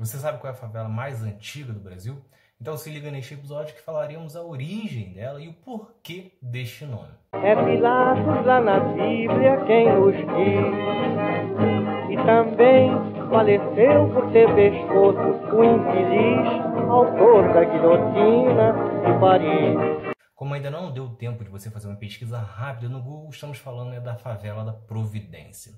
Você sabe qual é a favela mais antiga do Brasil? Então se liga neste episódio que falaremos a origem dela e o porquê deste nome. É Pilatos lá na Bíblia quem nos diz. E também faleceu por ter pescoço o infeliz autor da guilhotina de Paris. Como ainda não deu tempo de você fazer uma pesquisa rápida no Google, estamos falando né, da favela da Providência.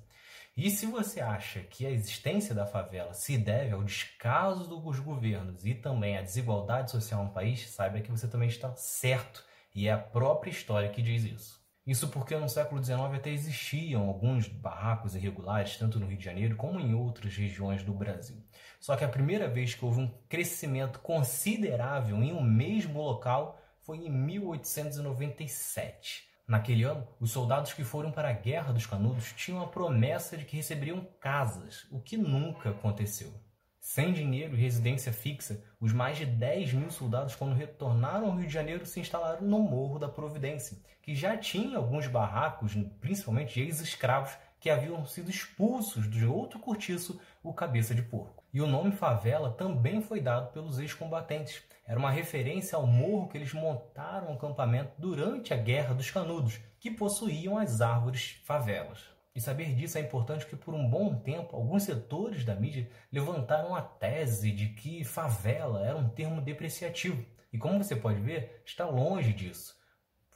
E se você acha que a existência da favela se deve ao descaso dos governos e também à desigualdade social no país, saiba que você também está certo. E é a própria história que diz isso. Isso porque no século XIX até existiam alguns barracos irregulares, tanto no Rio de Janeiro como em outras regiões do Brasil. Só que a primeira vez que houve um crescimento considerável em um mesmo local foi em 1897. Naquele ano, os soldados que foram para a Guerra dos Canudos tinham a promessa de que receberiam casas, o que nunca aconteceu. Sem dinheiro e residência fixa, os mais de 10 mil soldados, quando retornaram ao Rio de Janeiro, se instalaram no Morro da Providência, que já tinha alguns barracos, principalmente de ex-escravos, que haviam sido expulsos de outro cortiço, o Cabeça de Porco. E o nome favela também foi dado pelos ex-combatentes, era uma referência ao morro que eles montaram um acampamento durante a Guerra dos Canudos, que possuíam as árvores favelas. E saber disso é importante porque, por um bom tempo, alguns setores da mídia levantaram a tese de que favela era um termo depreciativo. E como você pode ver, está longe disso.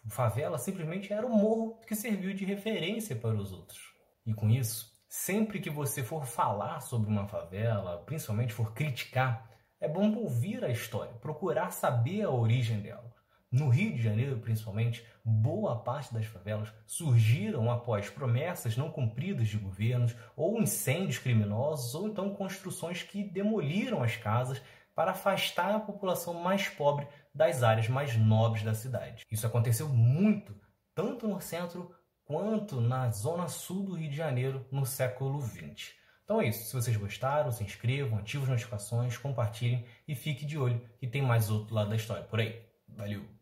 Favela simplesmente era o morro que serviu de referência para os outros. E com isso, sempre que você for falar sobre uma favela, principalmente for criticar, é bom ouvir a história, procurar saber a origem dela. No Rio de Janeiro, principalmente, boa parte das favelas surgiram após promessas não cumpridas de governos, ou incêndios criminosos, ou então construções que demoliram as casas para afastar a população mais pobre das áreas mais nobres da cidade. Isso aconteceu muito, tanto no centro quanto na zona sul do Rio de Janeiro no século XX. Então é isso. Se vocês gostaram, se inscrevam, ativem as notificações, compartilhem e fique de olho que tem mais outro lado da história por aí. Valeu!